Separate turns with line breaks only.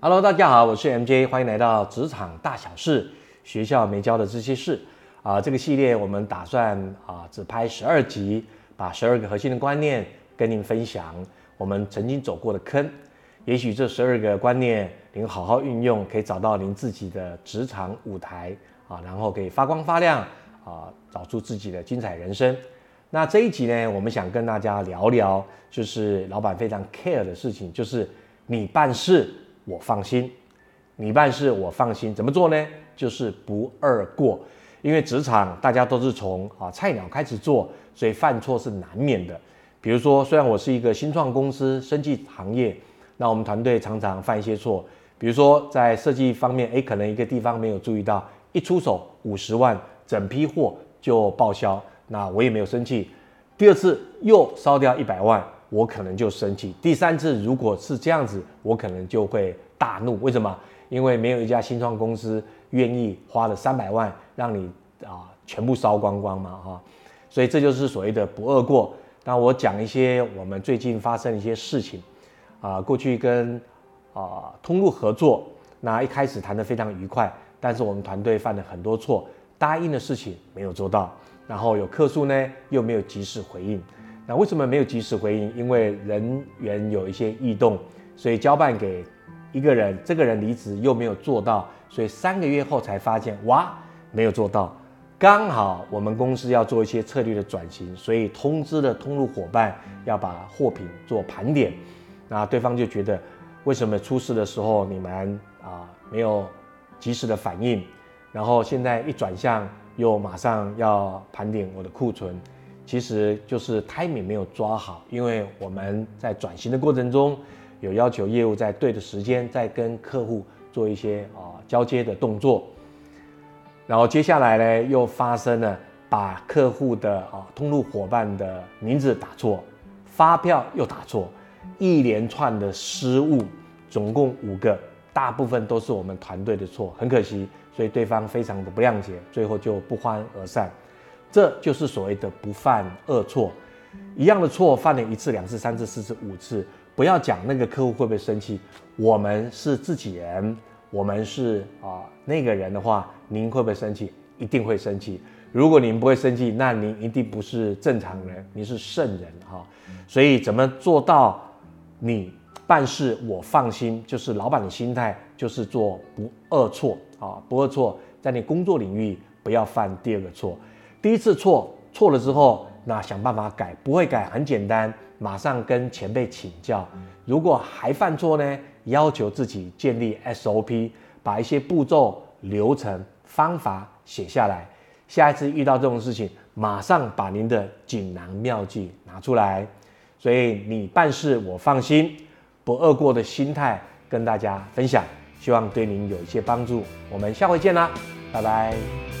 Hello，大家好，我是 MJ，欢迎来到职场大小事，学校没教的这些事啊。这个系列我们打算啊只拍十二集，把十二个核心的观念跟您分享。我们曾经走过的坑，也许这十二个观念您好好运用，可以找到您自己的职场舞台啊，然后可以发光发亮啊，找出自己的精彩人生。那这一集呢，我们想跟大家聊聊，就是老板非常 care 的事情，就是你办事。我放心，你办事我放心，怎么做呢？就是不二过，因为职场大家都是从啊菜鸟开始做，所以犯错是难免的。比如说，虽然我是一个新创公司，生技行业，那我们团队常常犯一些错，比如说在设计方面，诶，可能一个地方没有注意到，一出手五十万，整批货就报销，那我也没有生气。第二次又烧掉一百万。我可能就生气。第三次如果是这样子，我可能就会大怒。为什么？因为没有一家新创公司愿意花了三百万让你啊全部烧光光嘛哈。所以这就是所谓的不二过。那我讲一些我们最近发生的一些事情啊，过去跟啊通路合作，那一开始谈得非常愉快，但是我们团队犯了很多错，答应的事情没有做到，然后有客诉呢又没有及时回应。那为什么没有及时回应？因为人员有一些异动，所以交办给一个人，这个人离职又没有做到，所以三个月后才发现，哇，没有做到。刚好我们公司要做一些策略的转型，所以通知了通路伙伴要把货品做盘点。那对方就觉得，为什么出事的时候你们啊没有及时的反应，然后现在一转向又马上要盘点我的库存。其实就是 timing 没有抓好，因为我们在转型的过程中，有要求业务在对的时间在跟客户做一些啊交接的动作，然后接下来呢又发生了把客户的啊通路伙伴的名字打错，发票又打错，一连串的失误，总共五个，大部分都是我们团队的错，很可惜，所以对方非常的不谅解，最后就不欢而散。这就是所谓的不犯二错，一样的错犯了一次、两次、三次、四次、五次，不要讲那个客户会不会生气，我们是自己人，我们是啊那个人的话，您会不会生气？一定会生气。如果您不会生气，那您一定不是正常人，您是圣人哈。所以怎么做到你办事我放心？就是老板的心态，就是做不二错啊，不二错，在你工作领域不要犯第二个错。第一次错错了之后，那想办法改，不会改很简单，马上跟前辈请教。如果还犯错呢，要求自己建立 SOP，把一些步骤、流程、方法写下来。下一次遇到这种事情，马上把您的锦囊妙计拿出来。所以你办事我放心，不二过的心态跟大家分享，希望对您有一些帮助。我们下回见啦，拜拜。